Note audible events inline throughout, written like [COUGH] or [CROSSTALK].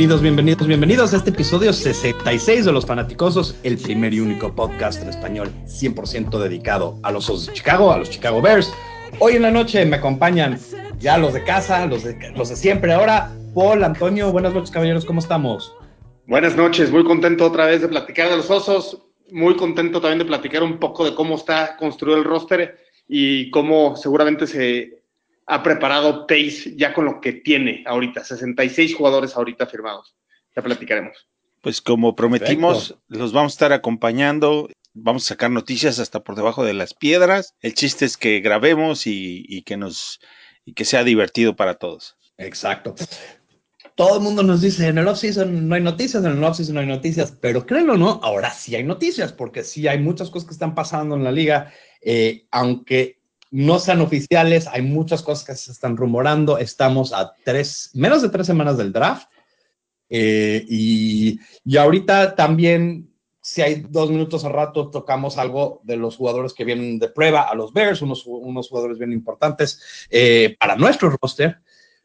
Bienvenidos, bienvenidos, bienvenidos a este episodio 66 de Los Fanaticosos, el primer y único podcast en español 100% dedicado a los Osos de Chicago, a los Chicago Bears. Hoy en la noche me acompañan ya los de casa, los de, los de siempre. Ahora, Paul, Antonio, buenas noches, caballeros, ¿cómo estamos? Buenas noches, muy contento otra vez de platicar de los Osos, muy contento también de platicar un poco de cómo está construido el roster y cómo seguramente se ha preparado Pace ya con lo que tiene ahorita, 66 jugadores ahorita firmados. Ya platicaremos. Pues como prometimos, los vamos a estar acompañando, vamos a sacar noticias hasta por debajo de las piedras. El chiste es que grabemos y, que nos y que sea divertido para todos. Exacto. Todo el mundo nos dice, en el off-season no hay noticias, en el off-season no hay noticias, pero créanlo o no, ahora sí hay noticias, porque sí hay muchas cosas que están pasando en la liga, eh, aunque no sean oficiales, hay muchas cosas que se están rumorando, estamos a tres, menos de tres semanas del draft, eh, y, y, ahorita también, si hay dos minutos al rato, tocamos algo de los jugadores que vienen de prueba a los Bears, unos, unos jugadores bien importantes eh, para nuestro roster,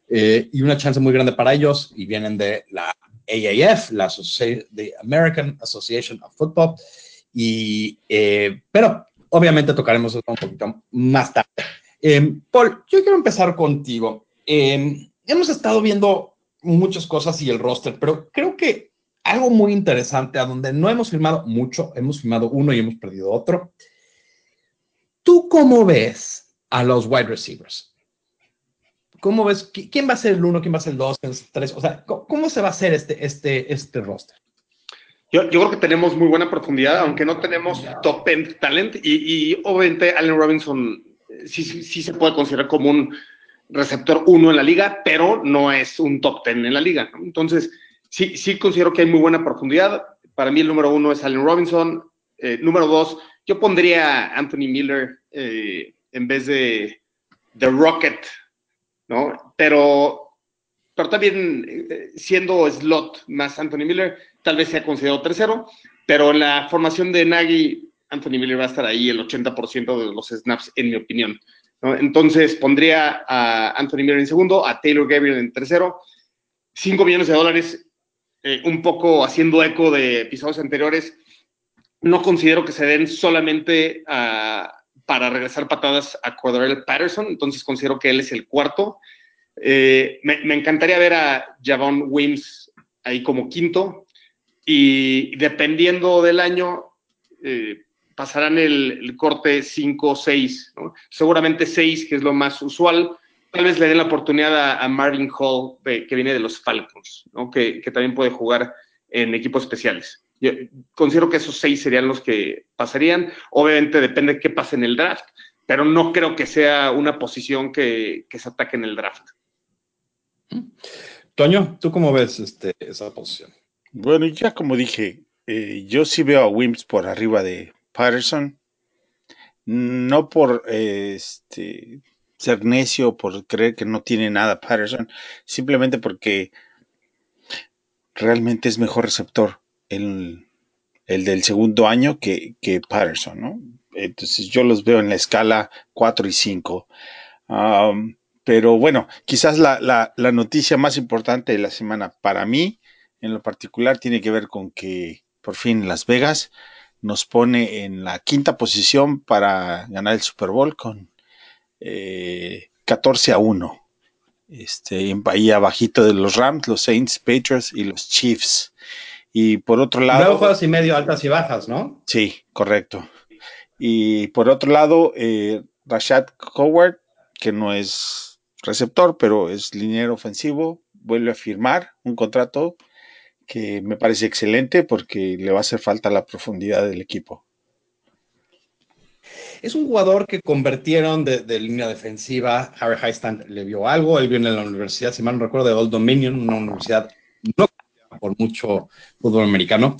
eh, y una chance muy grande para ellos, y vienen de la AAF, la the American Association of Football, y, pero Obviamente tocaremos eso un poquito más tarde. Em, Paul, yo quiero empezar contigo. Em, hemos estado viendo muchas cosas y el roster, pero creo que algo muy interesante a donde no hemos firmado mucho, hemos firmado uno y hemos perdido otro. ¿Tú cómo ves a los wide receivers? ¿Cómo ves? ¿Quién va a ser el uno? ¿Quién va a ser el dos? ¿El tres? O sea, ¿cómo se va a hacer este, este, este roster? Yo, creo que tenemos muy buena profundidad, aunque no tenemos top end talent. Y, obviamente Allen Robinson eh, sí, sí, se puede considerar como un receptor uno en la liga, pero no es un top ten en la liga. Entonces, sí, sí considero que hay muy buena profundidad. Para mí el número uno es Allen Robinson. Eh, número dos, yo pondría Anthony Miller eh, en vez de The Rocket, ¿no? Pero pero también siendo slot más Anthony Miller, tal vez sea considerado tercero, pero en la formación de Nagy, Anthony Miller va a estar ahí el 80% de los snaps, en mi opinión. Entonces pondría a Anthony Miller en segundo, a Taylor Gabriel en tercero, 5 millones de dólares, eh, un poco haciendo eco de episodios anteriores. No considero que se den solamente ah, para regresar patadas a Cordell Patterson, entonces considero que él es el cuarto eh, me, encantaría ver a Javon Wims ahí como quinto y dependiendo del año eh, pasarán el, corte 5 o 6, seguramente 6 que es lo más usual. Tal vez le den la oportunidad a, Marvin Hall que viene de los Falcons, que, también puede jugar en equipos especiales. Yo considero que esos seis serían los que pasarían. Obviamente depende de qué pase en el draft, pero no creo que sea una posición que se ataque en el draft. Toño, ¿tú cómo ves este, esa posición? Bueno, ya como dije, eh, yo sí veo a Wims por arriba de Patterson. No por este, ser necio, por creer que no tiene nada Patterson, simplemente porque realmente es mejor receptor el, el del segundo año que, que, Patterson, ¿no? Entonces yo los veo en la escala 4 y 5. Pero bueno, quizás la, noticia más importante de la semana para mí, en lo particular, tiene que ver con que por fin Las Vegas nos pone en la quinta posición para ganar el Super Bowl con 14 eh, a 1. Este, ahí abajito de los Rams, los Saints, Patriots y los Chiefs. Y por otro lado. Luego juegos y medio altas y bajas, ¿no? Sí, correcto. Y por otro lado, eh, Rashad Howard, que no es receptor, pero es liniero ofensivo, vuelve a firmar un contrato que me parece excelente porque le va a hacer falta la profundidad del equipo. Es un jugador que convirtieron de, línea defensiva. Harry Highstand le vio algo. Él viene de la universidad, si mal no recuerdo, de Old Dominion, una universidad no por mucho fútbol americano.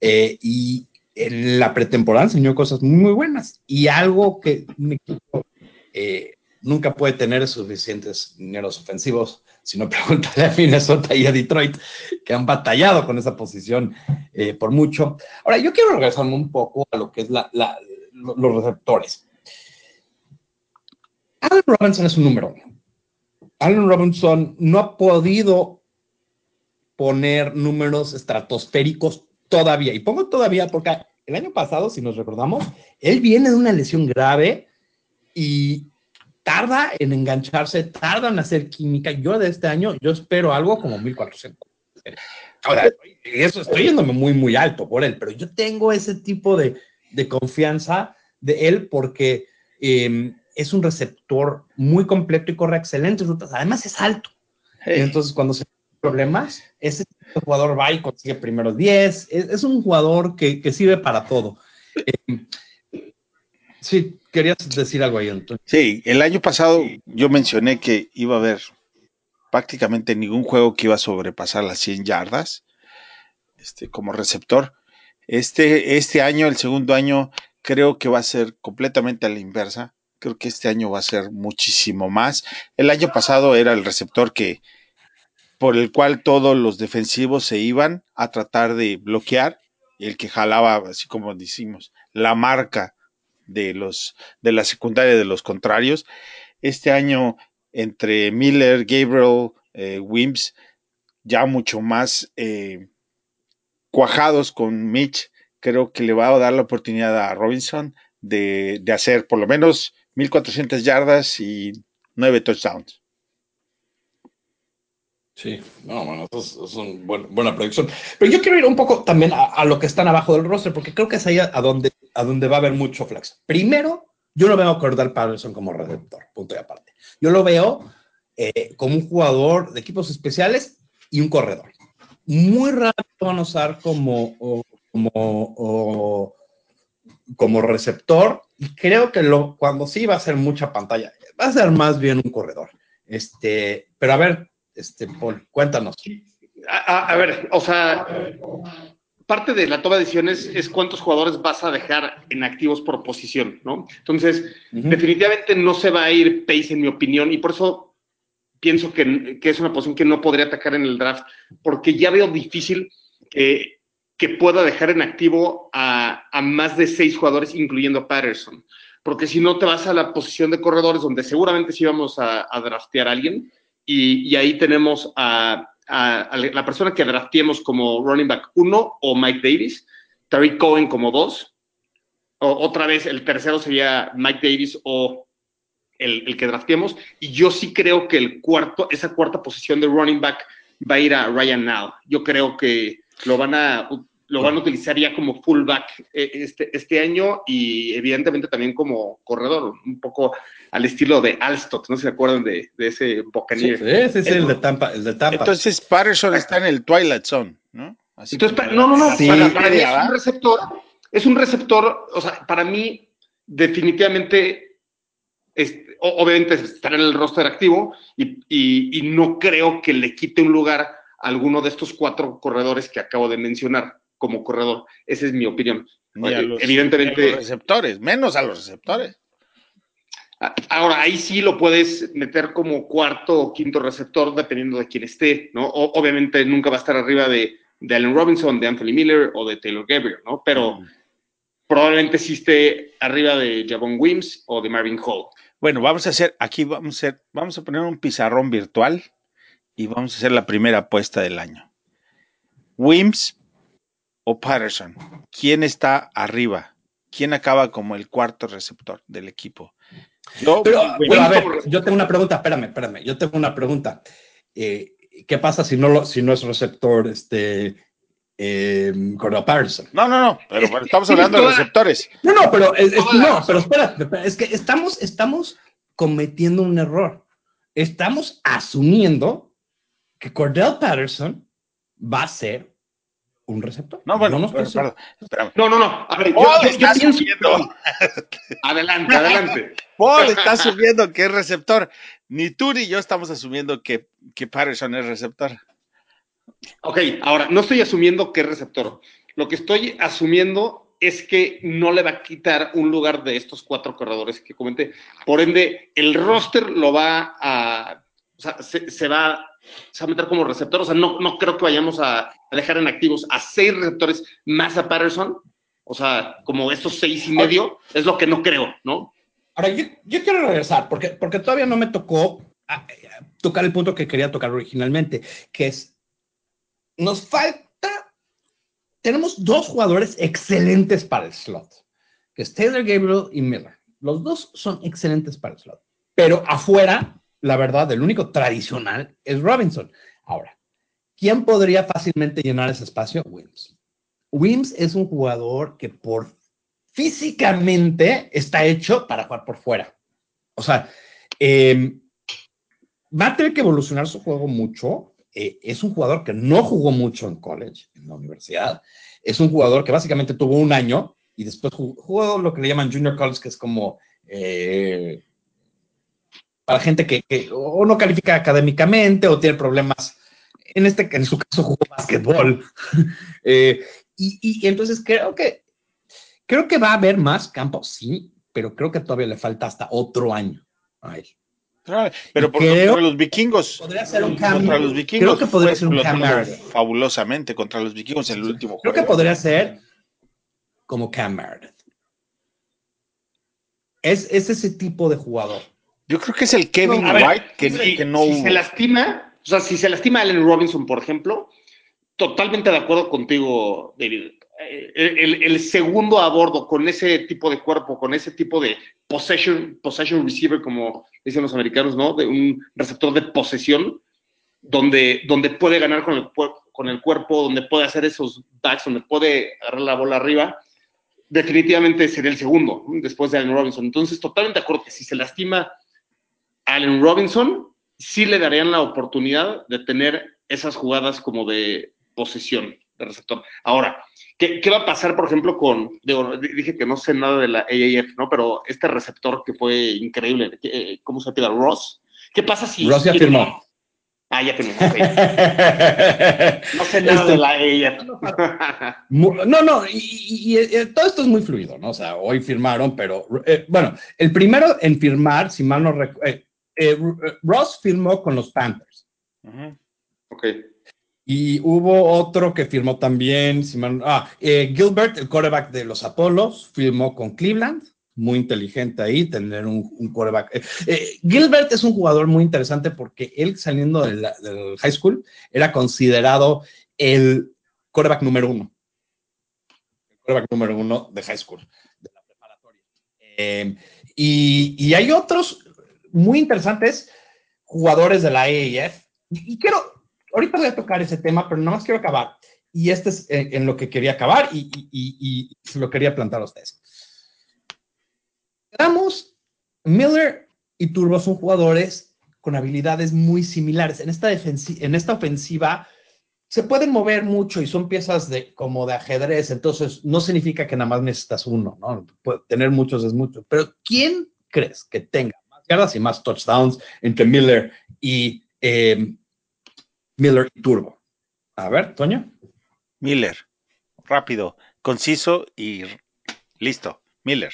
Eh, y en la pretemporada enseñó cosas muy buenas y algo que un equipo eh, nunca puede tener suficientes dineros ofensivos, si no pregúntale a Minnesota y a Detroit, que han batallado con esa posición eh, por mucho. Ahora, yo quiero regresarme un poco a lo que es la, los receptores. Allen Robinson es un número uno. Allen Robinson no ha podido poner números estratosféricos todavía. Y pongo todavía porque el año pasado, si nos recordamos, él viene de una lesión grave y tarda en engancharse, tarda en hacer química. Yo de este año, yo espero algo como 1400. Ahora, eso estoy yéndome muy, muy alto por él, pero yo tengo ese tipo de, de confianza de él porque eh, es un receptor muy completo y corre excelentes rutas. Además, es alto. Entonces, cuando se problemas, ese jugador va y consigue primeros 10. Es, es un jugador que, que, sirve para todo. Eh, sí, querías decir algo ahí, Antonio. Sí, el año pasado yo mencioné que iba a haber prácticamente ningún juego que iba a sobrepasar las 100 yardas este, como receptor. Este, este año, el segundo año, creo que va a ser completamente a la inversa. Creo que este año va a ser muchísimo más. El año pasado era el receptor que, por el cual todos los defensivos se iban a tratar de bloquear, y el que jalaba, así como decimos, la marca de los de la secundaria de los contrarios. Este año, entre Miller, Gabriel, eh, Wims, ya mucho más eh, cuajados con Mitch, creo que le va a dar la oportunidad a Robinson de, de hacer por lo menos 1400 yardas y 9 touchdowns. Sí, no, bueno, eso es, una buen, buena predicción. Pero yo quiero ir un poco también a, a, lo que están abajo del roster, porque creo que es ahí a donde, a donde va a haber mucho flex. Primero, yo no veo a Cordell Patterson como receptor, punto y aparte. Yo lo veo eh, como un jugador de equipos especiales y un corredor. Muy raro van a usar como, como, como receptor, y creo que lo, cuando sí va a ser mucha pantalla, va a ser más bien un corredor. Este, pero a ver, este, Paul, cuéntanos. A, ver, o sea, parte de la toma de decisiones es cuántos jugadores vas a dejar en activos por posición, ¿no? Entonces, uh -huh. definitivamente no se va a ir Pace, en mi opinión, y por eso pienso que, que, es una posición que no podría atacar en el draft, porque ya veo difícil que, que pueda dejar en activo a, a más de seis jugadores, incluyendo a Patterson. Porque si no, te vas a la posición de corredores, donde seguramente sí vamos a, a draftear a alguien, y, y ahí tenemos a, la persona que draftiemos como running back 1 o Mike Davis, Tariq Cohen como 2, otra vez el tercero sería Mike Davis o el, el, que draftiemos, y yo sí creo que el cuarto, esa cuarta posición de running back va a ir a Ryan Now. Yo creo que lo van a lo van a utilizar ya como fullback este, este año y evidentemente también como corredor, un poco al estilo de Alstott, ¿no se acuerdan de, de ese Buccaneer? Sí, ese es el, el, de Tampa, el de Tampa. Entonces Patterson está en el Twilight Zone, ¿no? Así Entonces, para, no, no, no, sí, para, para mí es un receptor, es un receptor, o sea, para mí definitivamente, es, obviamente estará en el roster activo y, y, y no creo que le quite un lugar a alguno de estos cuatro corredores que acabo de mencionar como corredor. Esa es mi opinión. Ni a los, Evidentemente. Ni a los receptores, menos a los receptores. Ahora, ahí sí lo puedes meter como cuarto o quinto receptor, dependiendo de quién esté, ¿no? O, obviamente nunca va a estar arriba de, de, Allen Robinson, de Anthony Miller o de Taylor Gabriel, ¿no? Pero mm. probablemente sí esté arriba de Javon Wims o de Marvin Hall. Bueno, vamos a hacer, aquí vamos a hacer, vamos a poner un pizarrón virtual y vamos a hacer la primera apuesta del año. Wims o Patterson, ¿quién está arriba? ¿Quién acaba como el cuarto receptor del equipo? Yo, pero, pero, a ver, yo tengo una pregunta, espérame, espérame, yo tengo una pregunta. Eh, ¿Qué pasa si no, lo, si no es receptor este, eh, Cordell Patterson? No, no, no, pero, estamos hablando de receptores. No, no, pero, es, es, no, pero espérate, es que estamos, estamos cometiendo un error. Estamos asumiendo que Cordell Patterson va a ser un receptor. No, bueno, no, perdón. No, no, no. A ver, Paul yo- yo está pienso- subiendo. Adelante, adelante. [LAUGHS] Paul está [LAUGHS] asumiendo que es receptor. Ni tú ni yo estamos asumiendo que, que Patterson es receptor. Ok, ahora, no estoy asumiendo que es receptor. Lo que estoy asumiendo es que no le va a quitar un lugar de estos cuatro corredores que comenté. Por ende, el roster lo va a. O sea, se, va, a meter como receptor. O sea, no, no creo que vayamos a, dejar en activos a seis receptores más a Patterson. O sea, como estos seis y medio, es lo que no creo, ¿no? Ahora, yo, yo quiero regresar, porque, porque todavía no me tocó ah, tocar el punto que quería tocar originalmente, que es, nos falta, tenemos dos jugadores excelentes para el slot, que es Taylor Gabriel y Miller. Los dos son excelentes para el slot, pero afuera, la verdad, el único tradicional es Robinson. Ahora, ¿quién podría fácilmente llenar ese espacio? Wims. Wims es un jugador que por físicamente está hecho para jugar por fuera. O sea, eh, va a tener que evolucionar su juego mucho. Eh, es un jugador que no jugó mucho en college, en la universidad. Es un jugador que básicamente tuvo un año y después jugó, jugó lo que le llaman junior college, que es como eh, para gente que, que, o no califica académicamente o tiene problemas. En, este, en su caso jugó básquetbol. [LAUGHS] eh, y, y, entonces creo que creo que va a haber más campo, sí, pero creo que todavía le falta hasta otro año a él. Pero por creo, contra los vikingos. Podría ser un contra los vikingos. Creo que podría ser un Cam Fabulosamente contra los vikingos en el último creo juego. Creo que podría ser como Cam Meredith. Es, es ese tipo de jugador. Yo creo que es el Kevin No, a ver, White que, si, que no si se lastima, o sea, si se lastima Allen Robinson, por ejemplo, totalmente de acuerdo contigo, David. Eh, El, el, segundo a bordo con ese tipo de cuerpo, con ese tipo de possession, possession receiver, como dicen los americanos, ¿no? De un receptor de posesión, donde, donde puede ganar con el, con el cuerpo, donde puede hacer esos backs, donde puede agarrar la bola arriba, definitivamente sería el segundo, después de Allen Robinson. Entonces, totalmente de acuerdo que si se lastima Allen Robinson, sí le darían la oportunidad de tener esas jugadas como de posesión de receptor. Ahora, ¿qué, ¿qué, va a pasar, por ejemplo, con, digo, dije que no sé nada de la AAF, ¿no? Pero este receptor que fue increíble, ¿cómo se llama? Ross. ¿Qué pasa si... Ross ya firmó. Ah, ya firmó. Okay. no sé nada este, de la AAF. [LAUGHS] no, no, y, y, y, todo esto es muy fluido, ¿no? O sea, hoy firmaron, pero, eh, bueno, el primero en firmar, si mal no recuerdo, eh, eh, Ross firmó con los Panthers. Uh -huh. Ok. Y hubo otro que firmó también, ah, eh, Gilbert, el quarterback de los Apolos, firmó con Cleveland. Muy inteligente ahí, tener un, un quarterback. Eh, eh, Gilbert es un jugador muy interesante porque él saliendo del, del, high school era considerado el quarterback número uno. El quarterback número uno de high school, de la preparatoria. Eh, y, y hay otros muy interesantes jugadores de la AAF. Y, quiero, ahorita voy a tocar ese tema, pero nada más quiero acabar. Y este es en, lo que quería acabar y, y, y, se lo quería plantar a ustedes. Quedamos, Miller y Turbo son jugadores con habilidades muy similares. En esta, en esta ofensiva se pueden mover mucho y son piezas de, como de ajedrez, entonces no significa que nada más necesitas uno, ¿no? Puede, tener muchos es mucho. Pero ¿quién crees que tenga yardas y más touchdowns entre Miller y eh, Miller y Turbo. A ver, Toño. Miller. Rápido, conciso y listo. Miller.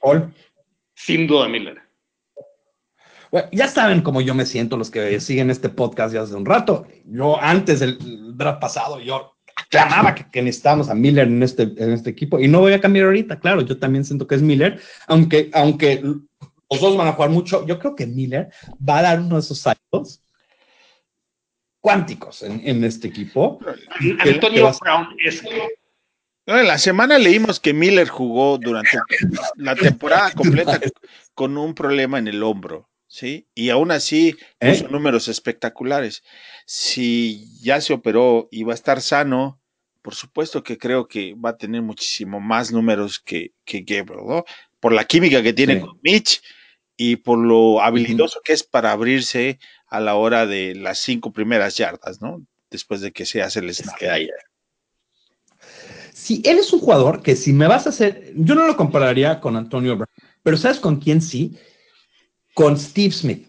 Paul. Sin duda, Miller. Bueno, ya saben cómo yo me siento los que siguen este podcast ya hace un rato. Yo antes del draft pasado, yo aclamaba que, que necesitábamos a Miller en este, en este equipo y no voy a cambiar ahorita, claro, yo también siento que es Miller, aunque, aunque los dos van a jugar mucho, yo creo que Miller va a dar uno de esos saltos cuánticos en, en este equipo. Antonio Brown es. En la semana leímos que Miller jugó durante la temporada completa con un problema en el hombro, ¿sí? Y aún así puso ¿Eh? números espectaculares. Si ya se operó y va a estar sano, por supuesto que creo que va a tener muchísimo más números que, que Gabriel, ¿no? Por la química que tiene sí. con Mitch y por lo habilidoso uh -huh. que es para abrirse a la hora de las cinco primeras yardas, ¿no? Después de que se hace el snap. Es que hay, Si él es un jugador que si me vas a hacer, yo no lo compararía con Antonio Brown, pero ¿sabes con quién sí? Con Steve Smith.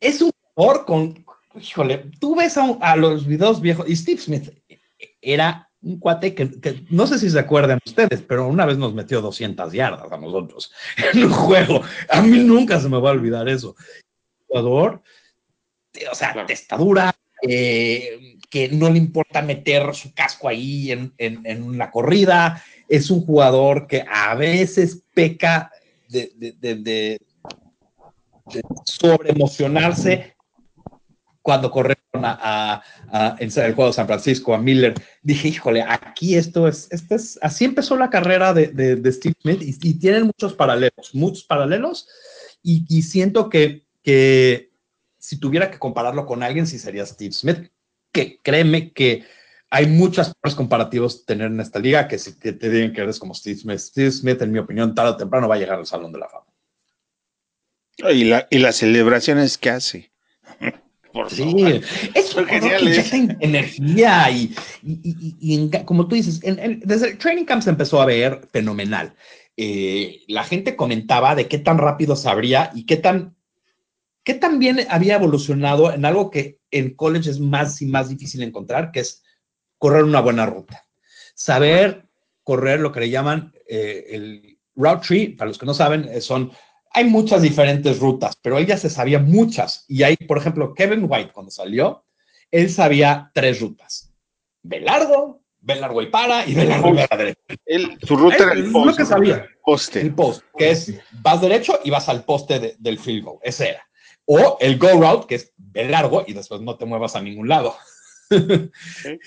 Es un jugador con, híjole, tú ves a, los videos viejos y Steve Smith era un cuate que, no sé si se acuerdan ustedes, pero una vez nos metió 200 yardas a nosotros [LAUGHS] en un juego. A mí nunca se me va a olvidar eso. Jugador, o sea, testadura, eh, que no le importa meter su casco ahí en, en, la corrida. Es un jugador que a veces peca de, de, de, de sobreemocionarse cuando corrieron a, a, en el juego de San Francisco a Miller, dije, híjole, aquí esto es, esto es así empezó la carrera de, Steve Smith y, tienen muchos paralelos, muchos paralelos. Y, y siento que, que, si tuviera que compararlo con alguien, sí sería Steve Smith, que créeme que hay muchas comparativos tener en esta liga que si te, te digan que eres como Steve Smith, Steve Smith, en mi opinión, tarde o temprano va a llegar al Salón de la Fama. Y, la, y las celebraciones que hace sí, es que energía y, y, como tú dices, desde el training camp se empezó a ver fenomenal. Eh, la gente comentaba de qué tan rápido sabría y qué tan, qué tan bien había evolucionado en algo que en college es más y más difícil encontrar, que es correr una buena ruta. Saber correr lo que le llaman eh, el route tree, para los que no saben, eh, son hay muchas diferentes rutas, pero ella se sabía muchas. Y ahí, por ejemplo, Kevin White, cuando salió, él sabía tres rutas. Ve largo, ve largo y para, y ve largo y para derecha. su ruta era el poste. lo que sabía. Poste. El post, que es vas derecho y vas al poste del field goal. Ese era. O el go route, que es ve largo y después no te muevas a ningún lado. [LAUGHS]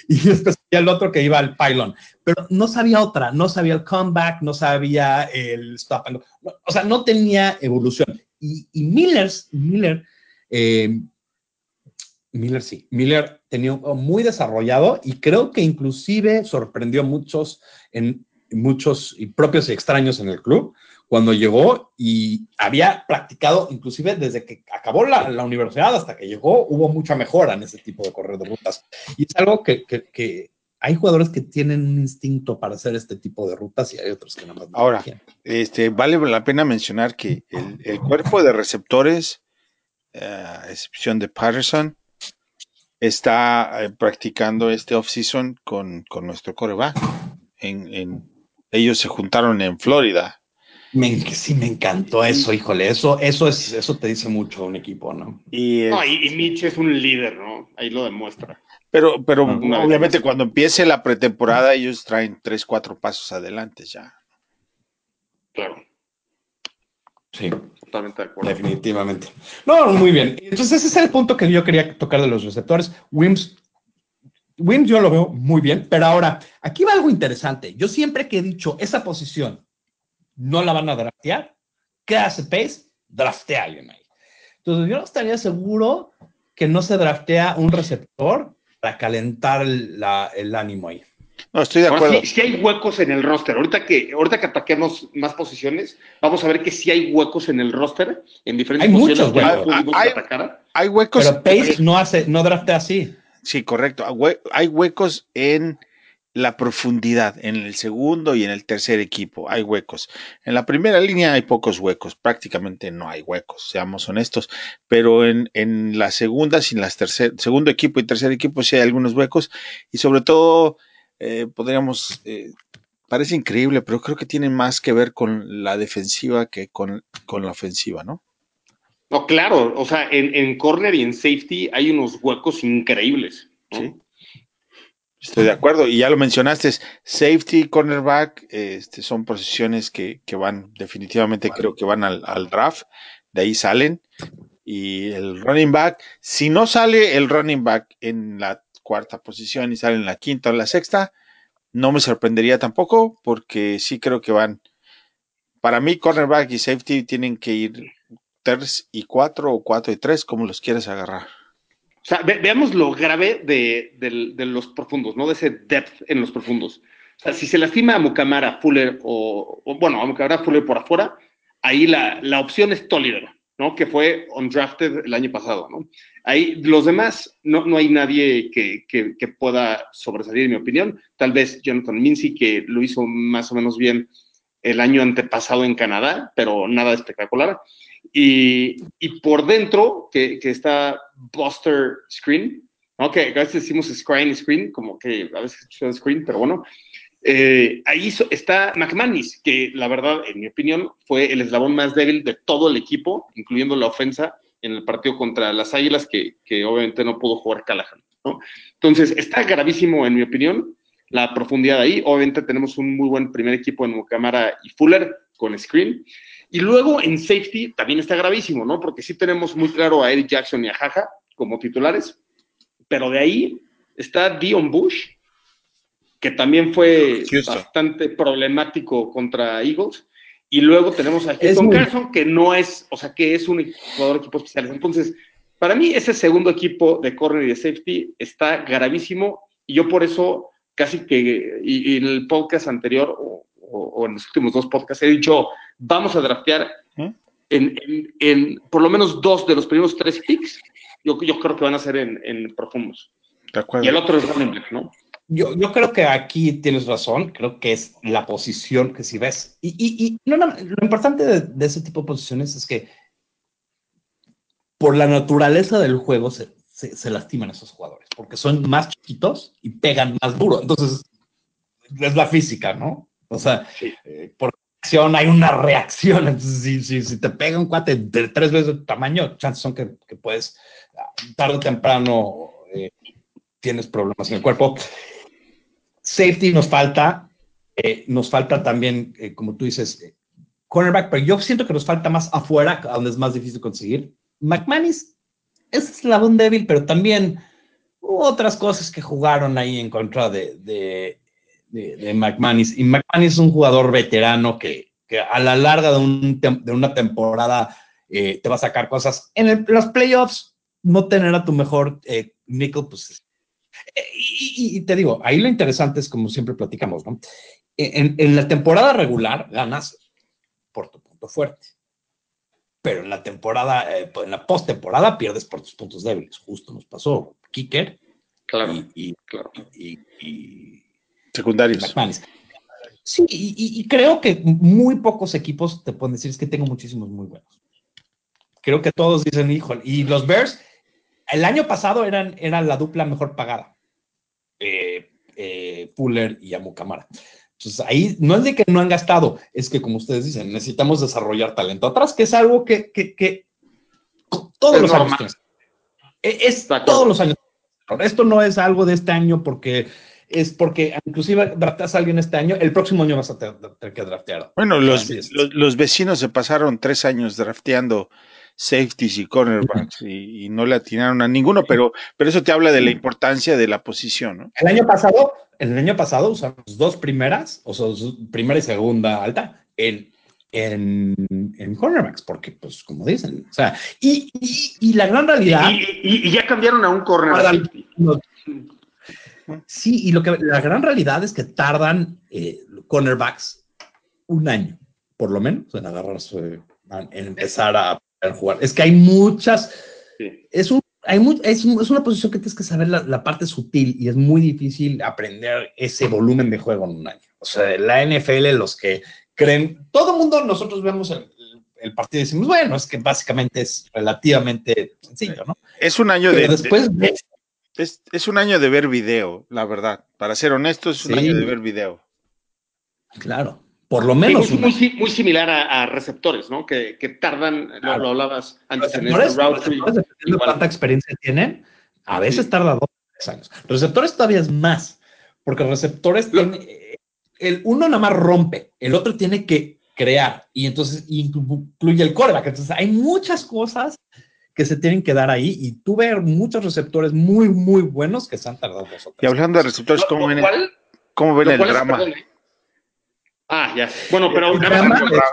y después el otro que iba al pylon, pero no sabía otra, no sabía el comeback, no sabía el stop o sea, no tenía evolución. Y, Miller, Miller, eh, Miller sí, Miller tenía muy desarrollado y creo que inclusive sorprendió a muchos en muchos y propios y extraños en el club cuando llegó y había practicado, inclusive desde que acabó la, la, universidad hasta que llegó, hubo mucha mejora en ese tipo de correr de rutas. Y es algo que, que, que hay jugadores que tienen un instinto para hacer este tipo de rutas y hay otros que no más. Ahora, este, vale la pena mencionar que el, el cuerpo de receptores, eh, a excepción de Patterson, está eh, practicando este off-season con, con, nuestro coreback. En, en, ellos se juntaron en Florida me, sí, me encantó eso, híjole, eso, eso es, eso te dice mucho un equipo, ¿no? Y, y, Mitch es un líder, ¿no? Ahí lo demuestra. Pero, pero obviamente cuando empiece la pretemporada, ellos traen tres, cuatro pasos adelante ya. Claro. Sí. Totalmente de acuerdo. Definitivamente. No, muy bien. Entonces, ese es el punto que yo quería tocar de los receptores. Wims, Wims yo lo veo muy bien, pero ahora, aquí va algo interesante. Yo siempre que he dicho esa posición no la van a draftear. ¿Qué hace Pace? Draftea a alguien ahí. Entonces, yo no estaría seguro que no se draftea un receptor para calentar el ánimo ahí. No, estoy de acuerdo. Si, hay huecos en el roster, ahorita que, ahorita que ataquemos más posiciones, vamos a ver que sí hay huecos en el roster, en diferentes hay posiciones. Muchos huecos. Hay, hay, huecos. Pero Pace no hace, no draftea así. Sí, correcto. Hay huecos en la profundidad en el segundo y en el tercer equipo. Hay huecos. En la primera línea hay pocos huecos, prácticamente no hay huecos, seamos honestos. Pero en, en la segunda, sin las tercer, segundo equipo y tercer equipo sí hay algunos huecos. Y sobre todo, eh, podríamos, eh, parece increíble, pero creo que tiene más que ver con la defensiva que con, con la ofensiva, ¿no? No, claro, o sea, en, en corner y en safety hay unos huecos increíbles. Sí. Estoy de acuerdo. Y ya lo mencionaste, safety, cornerback, este, son posiciones que, que van, definitivamente creo que van al, al, draft, de ahí salen. Y el running back, si no sale el running back en la cuarta posición y sale en la quinta o la sexta, no me sorprendería tampoco, porque sí creo que van. Para mí, cornerback y safety tienen que ir tres y cuatro o cuatro y tres, como los quieres agarrar. O veamos lo grave de, los profundos, ¿no? De ese depth en los profundos. O sea, si se lastima a Mucamara, Fuller o, bueno, a Mucamara, Fuller por afuera, ahí la, opción es Tolliver. ¿no? Que fue undrafted el año pasado, ¿no? Ahí, los demás, no, no hay nadie que, pueda sobresalir, en mi opinión. Tal vez Jonathan Mincy, que lo hizo más o menos bien el año antepasado en Canadá, pero nada espectacular. Y, y por dentro, que, que, está Buster Screen, ¿no? que a veces decimos Screen Screen, como que a veces es Screen, pero bueno. Eh, ahí está McManus, que la verdad, en mi opinión, fue el eslabón más débil de todo el equipo, incluyendo la ofensa en el partido contra las Águilas, que, que obviamente no pudo jugar Callahan. ¿no? Entonces, está gravísimo, en mi opinión, la profundidad ahí. Obviamente tenemos un muy buen primer equipo en Mucamara y Fuller con Screen. Y luego en safety también está gravísimo, ¿no? Porque sí tenemos muy claro a Eric Jackson y a Jaja como titulares, pero de ahí está Dion Bush, que también fue Houston. bastante problemático contra Eagles. Y luego tenemos a Houston muy... Carson, que no es, o sea, que es un jugador de equipos especiales. Entonces, para mí, ese segundo equipo de corner y de safety está gravísimo. Y yo por eso, casi que, y, y en el podcast anterior, o, o, o, en los últimos dos podcasts, he dicho, vamos a draftear ¿Eh? en, en, en, por lo menos dos de los primeros tres picks. Yo, yo creo que van a ser en, en profundos. De acuerdo. Y el otro es running back, ¿no? Yo, yo, creo que aquí tienes razón, creo que es la posición que si ves. Y, y, y no, no, lo importante de, de, ese tipo de posiciones es que por la naturaleza del juego se, se, se, lastiman esos jugadores, porque son más chiquitos y pegan más duro. Entonces, es la física, ¿no? O sea, sí. eh, por acción hay una reacción. Entonces, si, si, si, te pega un cuate de tres veces de tamaño, chances son que, que puedes, tarde o temprano, eh, tienes problemas en el cuerpo. Safety nos falta, eh, nos falta también, eh, como tú dices, eh, cornerback, pero yo siento que nos falta más afuera, donde es más difícil conseguir. McManus es eslabón débil, pero también otras cosas que jugaron ahí en contra de, de, de, de McManus. Y McManus es un jugador veterano que, que a la larga de, un, de una temporada eh, te va a sacar cosas. En, el, los playoffs, no tener a tu mejor eh, nickel, pues y, y, te digo, ahí lo interesante es como siempre platicamos, ¿no? En, la temporada regular ganas por tu punto fuerte, pero en la temporada, eh, en la postemporada pierdes por tus puntos débiles. Justo nos pasó Kicker claro, y, y claro. y, secundarios. Sí, y, creo que muy pocos equipos te pueden decir es que tengo muchísimos muy buenos. Creo que todos dicen, híjole, y los Bears el año pasado eran, eran la dupla mejor pagada. Eh, eh, Fuller y Amukamara. Entonces ahí no es de que no han gastado, es que como ustedes dicen, necesitamos desarrollar talento atrás, que es algo que, que, que todos es los normal. años. Es todos los años. Esto no es algo de este año porque es porque inclusive drafteas a alguien este año, el próximo año vas a tener que draftear. Bueno, los, los, los, vecinos se pasaron tres años drafteando safeties y cornerbacks [LAUGHS] y, y, no le atinaron a ninguno, pero, pero eso te habla de la importancia de la posición, ¿no? El año pasado, el año pasado usamos dos primeras, o sea, primera y segunda alta en, en, en cornerbacks, porque pues como dicen, o sea, y, y, y la gran realidad... Y, y, ya cambiaron a un corner. Sí, y lo que la gran realidad es que tardan eh, cornerbacks un año, por lo menos, en agarrarse, en empezar a jugar. Es que hay muchas. Sí. Es, un, hay mu es, es, una posición que tienes que saber la, la, parte sutil y es muy difícil aprender ese volumen de juego en un año. O sea, la NFL, los que creen, todo el mundo, nosotros vemos el, el, partido y decimos, bueno, es que básicamente es relativamente sencillo, ¿no? Es un año Pero de. Después de, es, es, un año de ver video, la verdad. Para ser honesto, es un sí. año de ver video. Claro. Por lo menos. Sí, muy, muy, muy, similar a, a, receptores, ¿no? Que, que tardan, claro. lo, lo, hablabas antes en este route. Dependiendo cuánta experiencia tienen, a veces sí. tarda dos tres años. Receptores todavía es más, porque receptores lo, tiene, el uno nada más rompe, el otro tiene que crear, y entonces incluye el coreback. Entonces hay muchas cosas que se tienen que dar ahí, y tú ves muchos receptores muy, muy buenos que se han tardado dos o tres Y hablando de receptores, ¿cómo ven, el, cómo ven el drama? Es, Ah, ya. Bueno, pero una cosa,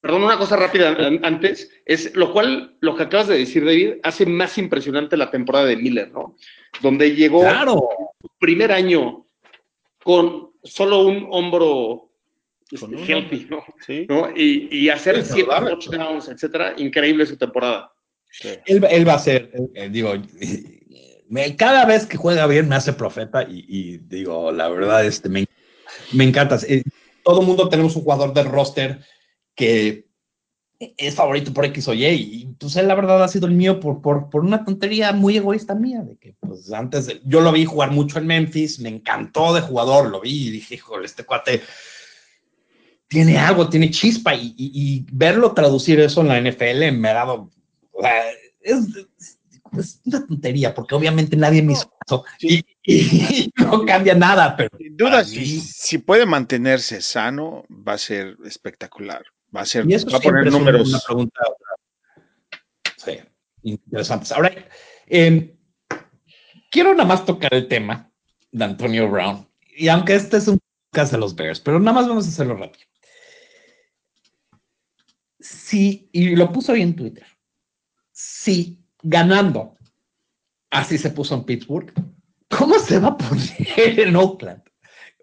perdón, una cosa rápida antes, es lo cual, lo que acabas de decir, David, hace más impresionante la temporada de Miller, ¿no? Donde llegó claro. primer año con solo un hombro este, healthy, ¿no? ¿Sí? ¿no? Y, y, hacer sí, siete touchdowns, etcétera, increíble su temporada. Sí. Él, él, va a ser, eh, digo, me, cada vez que juega bien me hace profeta y, y digo, la verdad, este, me, me encanta. Eh, todo el mundo tenemos un jugador del roster que es favorito por X o Y, y pues él la verdad ha sido el mío por, por, por una tontería muy egoísta mía, de que pues antes, de, yo lo vi jugar mucho en Memphis, me encantó de jugador, lo vi y dije, híjole, este cuate tiene algo, tiene chispa, y, y, y verlo traducir eso en la NFL me ha dado, o sea, es, es, una tontería, porque obviamente nadie me hizo y, y, no cambia nada, pero... Sin duda, si, si puede mantenerse sano, va a ser espectacular. Va a ser, y eso va a poner números. Una pregunta sí, interesantes. Ahora, eh, quiero nada más tocar el tema de Antonio Brown. Y aunque este es un caso de los Bears, pero nada más vamos a hacerlo rápido. Sí, y lo puso ahí en Twitter. Sí, ganando, así se puso en Pittsburgh, ¿cómo se va a poner en Oakland?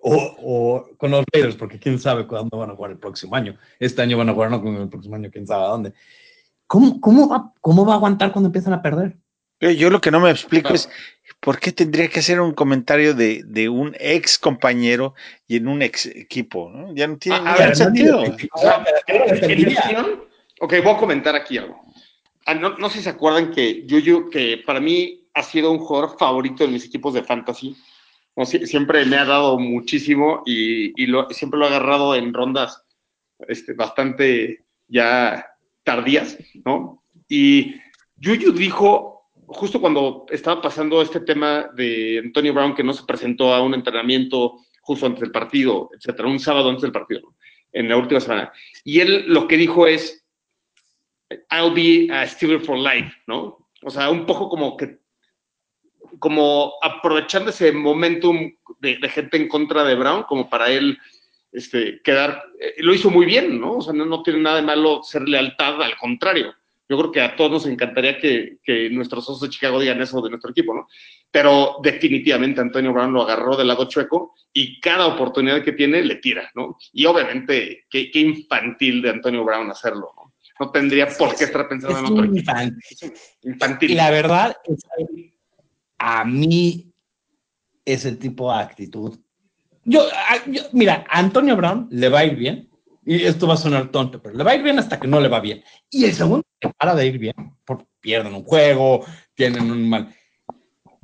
O, o, con los Raiders, porque quién sabe cuándo van a jugar el próximo año. Este año van a jugar, no con el próximo año, quién sabe a dónde. ¿Cómo, cómo, va, ¿Cómo va a aguantar cuando empiezan a perder? Yo lo que no me explico no. es por qué tendría que hacer un comentario de, de, un ex compañero y en un ex equipo. ¿no? Ya no tiene ah, ver, sentido. ok, voy a comentar aquí algo. Ah, no, no sé si se acuerdan que Yuyu, que para mí ha sido un jugador favorito de mis equipos de fantasy, no, siempre me ha dado muchísimo y, siempre lo he agarrado en rondas este, bastante ya tardías, ¿no? Y Yuyu dijo, justo cuando estaba pasando este tema de Antonio Brown, que no se presentó a un entrenamiento justo antes del partido, etcétera, un sábado antes del partido, en la última semana. Y él lo que dijo es, I'll be a Steeler for life, ¿no? O sea, un poco como que como aprovechando ese momentum de, de, gente en contra de Brown, como para él este, quedar, eh, lo hizo muy bien, ¿no? O sea, no, no, tiene nada de malo ser lealtad, al contrario. Yo creo que a todos nos encantaría que, que nuestros osos de Chicago digan eso de nuestro equipo, ¿no? Pero definitivamente Antonio Brown lo agarró del lado chueco y cada oportunidad que tiene le tira, ¿no? Y obviamente, qué, qué infantil de Antonio Brown hacerlo, ¿no? No tendría por qué estar pensando es en otro infantil. equipo. Infantil. Y la verdad es a mí ese tipo de actitud. Yo, mira, a Antonio Brown le va a ir bien, y esto va a sonar tonto, pero le va a ir bien hasta que no le va bien. Y el segundo que para de ir bien, porque pierden un juego, tienen un mal.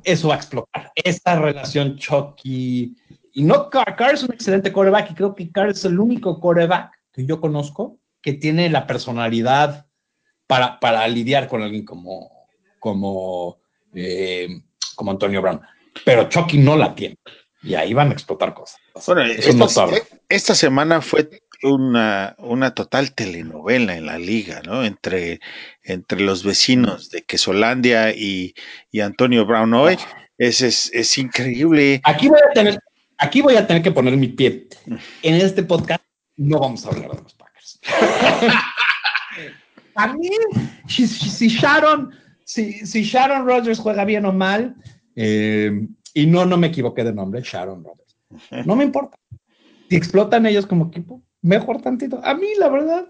Eso va a explotar. Esta relación Chucky. Y no, Carr es un excelente coreback, y creo que Carr es el único coreback que yo conozco que tiene la personalidad para, para lidiar con alguien como, como eh, como Antonio Brown. Pero Chucky no la tiene. Y ahí van a explotar cosas. Bueno, esta, esta, semana fue una, una total telenovela en la liga, ¿no? Entre, entre los vecinos de Quesolandia y, y Antonio Brown hoy. Es, es, es, increíble. Aquí voy, a tener, aquí voy a tener que poner mi pie. En este podcast no vamos a hablar de los Packers. [LAUGHS] a mí, si, si Sharon si, si Sharon Rodgers juega bien o mal, eh, y no, no me equivoqué de nombre, Sharon Rodgers, no me importa. Si explotan ellos como equipo, mejor tantito. A mí, la verdad.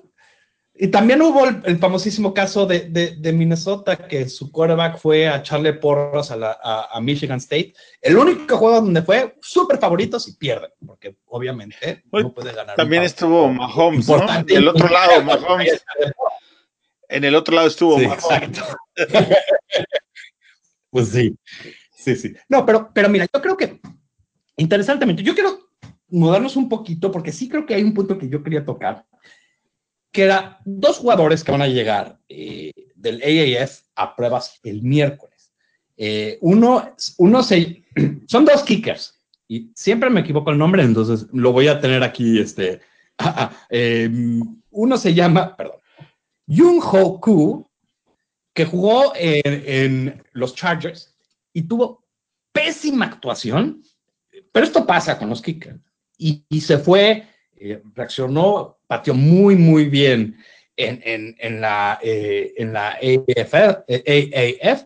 Y también hubo el, el famosísimo caso de, de, de, Minnesota, que su quarterback fue a echarle porros a, la, a, a Michigan State. El único juego donde fue súper favoritos y pierden, porque obviamente pues, no puede ganar. También estuvo Mahomes, ¿no? Del otro lado, [LAUGHS] Mahomes. En el otro lado estuvo sí, Exacto. [LAUGHS] pues sí, sí, sí. No, pero, pero mira, yo creo que, interesantemente, yo quiero mudarnos un poquito porque sí creo que hay un punto que yo quería tocar, que era dos jugadores que van a llegar eh, del AAF a pruebas el miércoles. Eh, uno, uno se, [CLEARS THROAT] son dos kickers y siempre me equivoco el nombre, entonces lo voy a tener aquí. Este, [LAUGHS] ah, ah, eh, uno se llama, perdón, Jung Ho Koo, que jugó en, los Chargers y tuvo pésima actuación, pero esto pasa con los kickers. Y, se fue, eh, reaccionó, pateó muy, muy bien en la AAF, AAF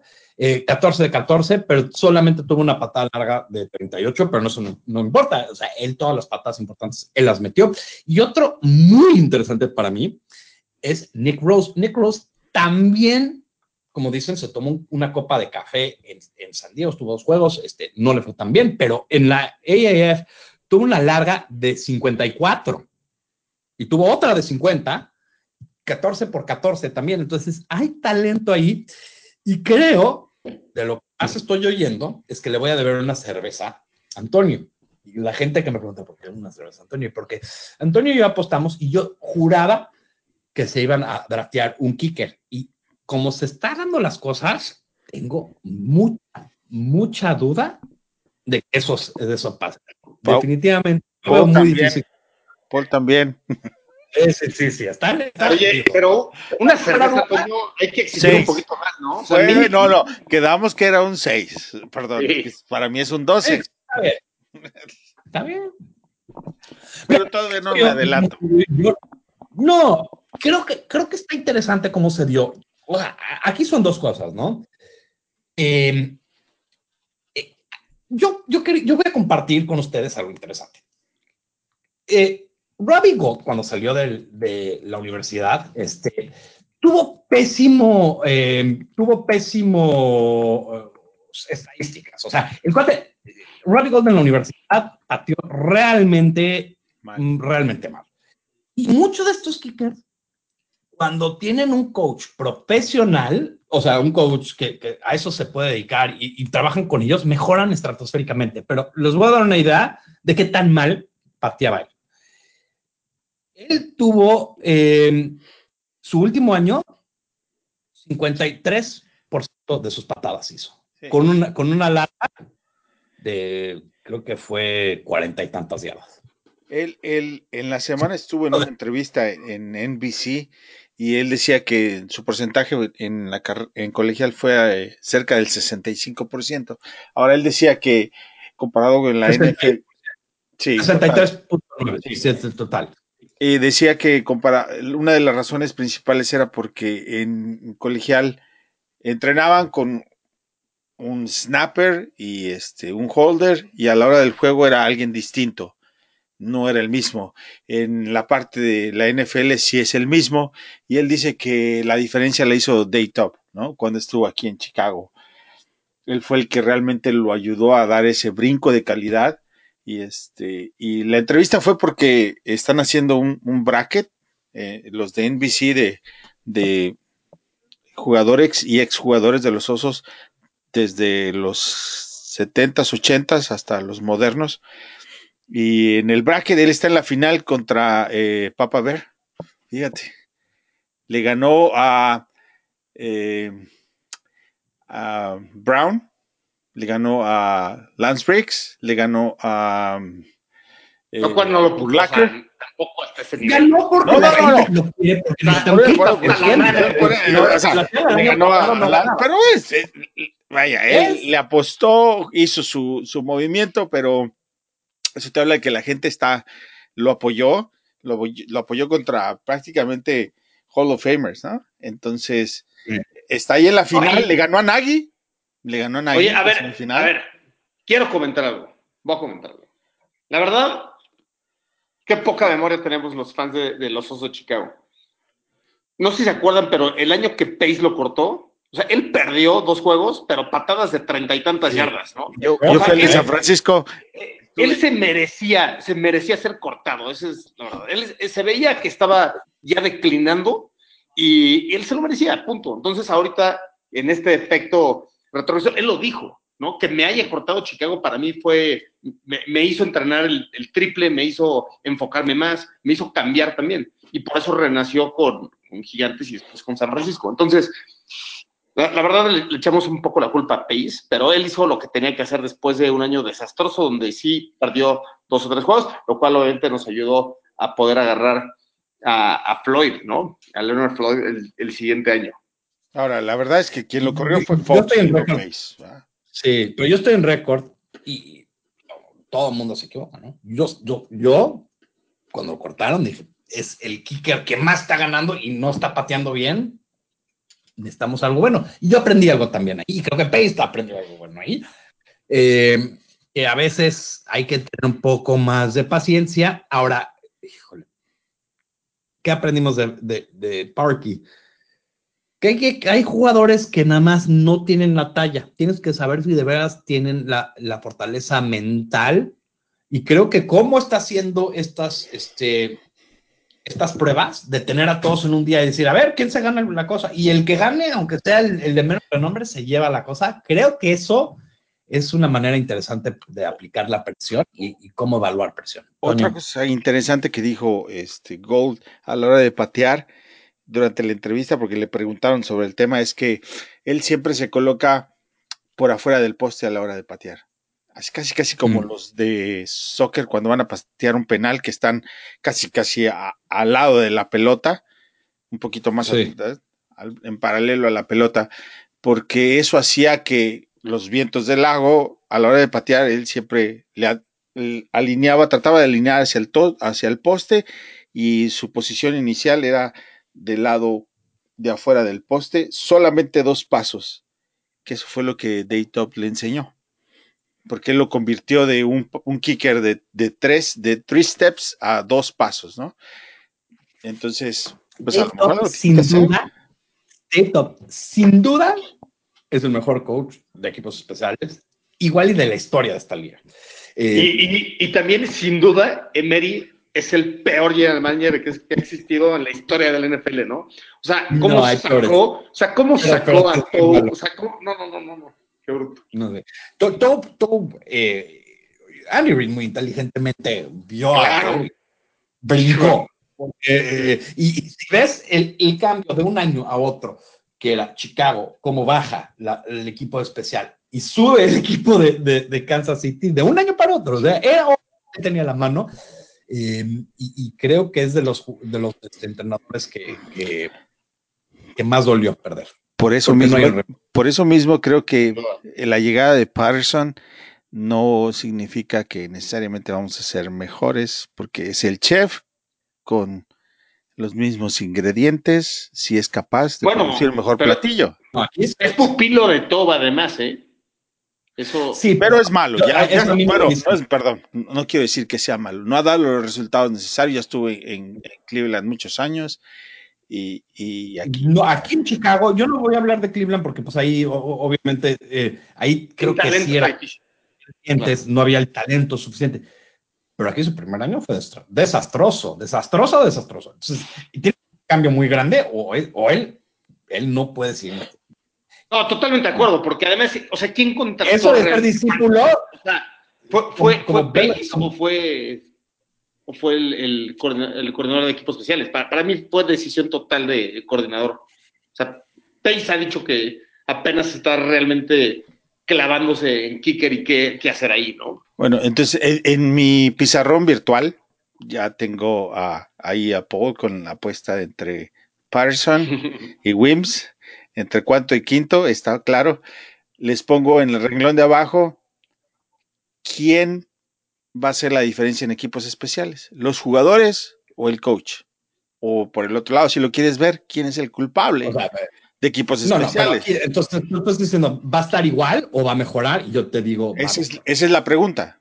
14 de 14, pero solamente tuvo una patada larga de 38, pero no, eso no, no, importa. O sea, él todas las patadas importantes, él las metió. Y otro muy interesante para mí es Nick Rose. Nick Rose también, como dicen, se tomó una copa de café en, en San Diego, tuvo dos juegos, este, no le fue tan bien, pero en la AAF tuvo una larga de 54 y tuvo otra de 50, 14 por 14 también. Entonces, hay talento ahí y creo, de lo que más estoy oyendo, es que le voy a deber una cerveza a Antonio. Y la gente que me pregunta, ¿por qué una cerveza Antonio? Porque Antonio y yo apostamos y yo juraba que se iban a draftear un kicker. Y como se están dando las cosas, tengo mucha, mucha duda de que eso, de eso pase. Wow. Definitivamente. Paul muy también. difícil. Paul también. Sí, sí, sí, está, está Oye, pero una cerveza, Toño, hay que exigir seis. un poquito más, ¿no? O sea, Fue, no, no, quedamos que era un 6, perdón, sí. para mí es un 12. Está bien. Está bien. Pero todavía no me adelanto. Yo, no, creo que, creo que está interesante cómo se dio. O sea, aquí son dos cosas, ¿no? Eh, eh, yo, yo, yo voy a compartir con ustedes algo interesante. Eh, Robbie Gold, cuando salió de, de la universidad, este, tuvo pésimo, eh, tuvo pésimo uh, estadísticas. O sea, el cuate, Robbie Gold en la universidad pateó realmente, mal. realmente mal. Y muchos de estos kickers, cuando tienen un coach profesional, o sea, un coach que, que a eso se puede dedicar y, y, trabajan con ellos, mejoran estratosféricamente. Pero les voy a dar una idea de qué tan mal pateaba él. Él tuvo eh, su último año, 53% de sus patadas hizo, sí. con, una, con una larga de, creo que fue cuarenta y tantas yardas. Él, él, en la semana estuvo en una entrevista en NBC y él decía que su porcentaje en, la, en colegial fue eh, cerca del 65%. Ahora él decía que comparado con la 60, NFL... Sí, 63.9, sí, sí, es total. Eh, decía que compara, una de las razones principales era porque en colegial entrenaban con un snapper y este un holder y a la hora del juego era alguien distinto, no era el mismo. En la parte de la NFL sí es el mismo y él dice que la diferencia la hizo Day Top, ¿no? Cuando estuvo aquí en Chicago. Él fue el que realmente lo ayudó a dar ese brinco de calidad y este, y la entrevista fue porque están haciendo un, un bracket, eh, los de NBC de, de jugadores y exjugadores de los osos desde los 70s, 80s hasta los modernos. Y en el bracket él está en la final contra eh, Papa Bear. Fíjate. Le ganó a, eh, a Brown le ganó a Lance Briggs, le ganó a. Eh, no, cuando no lo puso, tampoco hasta ese nivel. Ganó porque no, no, la no, gente no. lo quiere, porque lo Le ganó a. Pero es. eh, Vaya, él le apostó, hizo su, su movimiento, pero eso te habla de que la gente está, lo apoyó, lo, lo apoyó contra prácticamente Hall of Famers, ¿no? Entonces, Sí. está ahí en la final, Oye. le ganó a Nagy, le ganó a Nagy Oye, a en ver, semifinal. a ver, quiero comentar algo. Voy a comentar algo. La verdad, qué poca memoria tenemos los fans de, de los Osos de Chicago. No sé si se acuerdan, pero el año que Pace lo cortó, o sea, él perdió dos juegos, pero patadas de treinta y tantas Sí. yardas, ¿no? Yo, yo fui al de que- San Francisco, Eh, Él se merecía, se merecía ser cortado, esa es la verdad. Él se veía que estaba ya declinando y, y él se lo merecía, punto. Entonces, ahorita, en este efecto retrovisor, él lo dijo, ¿no? Que me haya cortado Chicago para mí fue, me, me hizo entrenar el, el, triple, me hizo enfocarme más, me hizo cambiar también. Y por eso renació con, con Gigantes y después con San Francisco. Entonces, la, la, verdad le, le, echamos un poco la culpa a Pace, pero él hizo lo que tenía que hacer después de un año desastroso donde sí perdió dos o tres juegos, lo cual obviamente nos ayudó a poder agarrar a, a Floyd, ¿no? A Leonard Floyd el, el, siguiente año. Ahora, la verdad es que quien lo corrió fue Fox y no Pace. ¿verdad? Sí, pero yo estoy en récord y todo el mundo se equivoca, ¿no? Yo, yo, yo, cuando lo cortaron, dije, es el kicker que más está ganando y no está pateando bien. Necesitamos algo bueno. Y yo aprendí algo también ahí, creo que Pace aprendió algo bueno ahí. Eh, que a veces hay que tener un poco más de paciencia. Ahora, híjole, ¿qué aprendimos de, de, de Parky? Que hay, que hay, jugadores que nada más no tienen la talla. Tienes que saber si de veras tienen la, la fortaleza mental. Y creo que cómo está haciendo estas, este, estas pruebas de tener a todos en un día y decir, a ver, ¿quién se gana la cosa? Y el que gane, aunque sea el, el de menos renombre, se lleva la cosa. Creo que eso es una manera interesante de aplicar la presión y, y cómo evaluar presión. Otra cosa interesante que dijo este Gold a la hora de patear durante la entrevista, porque le preguntaron sobre el tema, es que él siempre se coloca por afuera del poste a la hora de patear. Así casi casi como mm. los de soccer cuando van a patear un penal que están casi casi a, al lado de la pelota, un poquito más sí. al, en paralelo a la pelota, porque eso hacía que los vientos del lago, a la hora de patear, él siempre le, le alineaba, trataba de alinear hacia el, to, hacia el poste y su posición inicial era del lado de afuera del poste, solamente dos pasos, que eso fue lo que Daytop le enseñó, porque él lo convirtió de un, un kicker de, de, tres, de three steps a dos pasos, ¿no? Entonces, pues a lo mejor lo sin duda, Daytop, sin duda, es el mejor coach de equipos especiales, igual y de la historia de esta liga. Eh, y, y, y, también, sin duda, Emery es el peor general manager que, que, ha existido en la historia del NFL, ¿no? O sea, ¿cómo no, sacó? O sea, ¿cómo Pero sacó a todo? O sea, ¿cómo? No, no, no, no, no. Qué bruto. No sé. Todo, todo, eh, Andy Reid muy inteligentemente vio claro. a brincó. Eh, y, y, si ves el, el cambio de un año a otro, que era Chicago, cómo baja la, el equipo especial y sube el equipo de, de, de, Kansas City de un año para otro. O sea, era que tenía la mano eh, y, y, creo que es de los, de los entrenadores que, que, que más dolió perder. Por eso, mismo, no por eso mismo creo que la llegada de Patterson no significa que necesariamente vamos a ser mejores, porque es el chef con los mismos ingredientes, si es capaz de bueno, producir el mejor pero, platillo. No, es, es, pupilo de Toba, además, ¿eh? Eso. Sí, pero es malo. Ya, ya, ya bueno, no es, perdón, no quiero decir que sea malo. No ha dado los resultados necesarios. Ya estuve en, en Cleveland muchos años. Y, y, aquí. No, aquí en Chicago, yo no voy a hablar de Cleveland porque, pues ahí, obviamente, eh, ahí creo que sí era, claro. no había el talento suficiente pero aquí su primer año fue desastroso, desastroso, desastroso. Entonces, y tiene un cambio muy grande o él, o él, él no puede seguir. No, totalmente de acuerdo, porque además, o sea, ¿quién contrató? Eso de ser discípulo. O sea, fue, fue, como, fue Bates o fue, fue el, el, el, coordinador de equipos especiales. Para, para mí fue decisión total de coordinador. O sea, Pace ha dicho que apenas está realmente clavándose en kicker y qué, qué hacer ahí, ¿no? Bueno, entonces en, en, mi pizarrón virtual ya tengo a, ahí a Paul con la apuesta entre Patterson [LAUGHS] y Wims, entre cuarto y quinto, está claro. Les pongo en el renglón de abajo quién va a ser la diferencia en equipos especiales, los jugadores o el coach. O por el otro lado, si lo quieres ver, quién es el culpable. O sea, de equipos especiales. No, no, aquí, entonces, tú estás diciendo, ¿va a estar igual o va a mejorar? Y yo te digo. Esa es, esa es, la pregunta.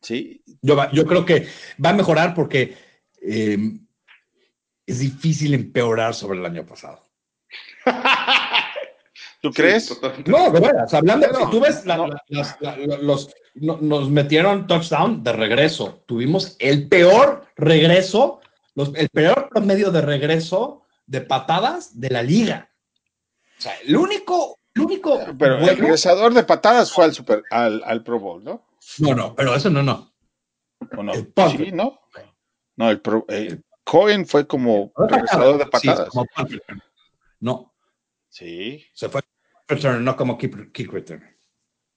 Sí. Yo, yo creo que va a mejorar porque eh, es difícil empeorar sobre el año pasado. [LAUGHS] ¿Tú crees? Sí, no, de veras, hablando, no, si tú ves, la, no. la, la, los, no, nos metieron touchdown de regreso. Tuvimos el peor regreso, los, el peor promedio de regreso de patadas de la liga. O sea, el único, el único. Pero bueno, el regresador de patadas fue al, super, al, al, Pro Bowl, ¿no? No, no, pero eso no, no. ¿O no? Sí, ¿no? No, el, Pro, el Cohen fue como regresador de patadas. Sí, como no. Sí. Se fue return, no como kick, kick return.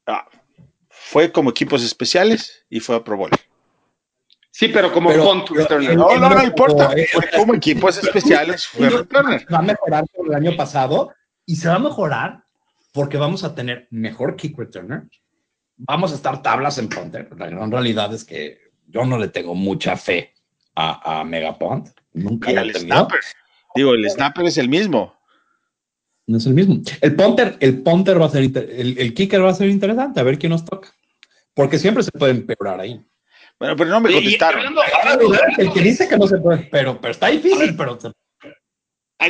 Ah, fue como equipos especiales y fue a Pro Bowl. Sí, pero como pero, punt returner. No, no, no importa. [LAUGHS] Fue como equipos especiales, fue returner. Va a mejorar por el año pasado y se va a mejorar porque vamos a tener mejor kick returner, vamos a estar tablas en punter. La gran realidad es que yo no le tengo mucha fe a, a Megapont. Nunca y al snapper. Digo, el snapper es el mismo. No es el mismo. El punter, el punter va a ser, el, el kicker va a ser interesante, a ver quién nos toca. Porque siempre se puede empeorar ahí. Bueno, pero no me contestaron. el que dice que no se puede, pero, pero está difícil, pero...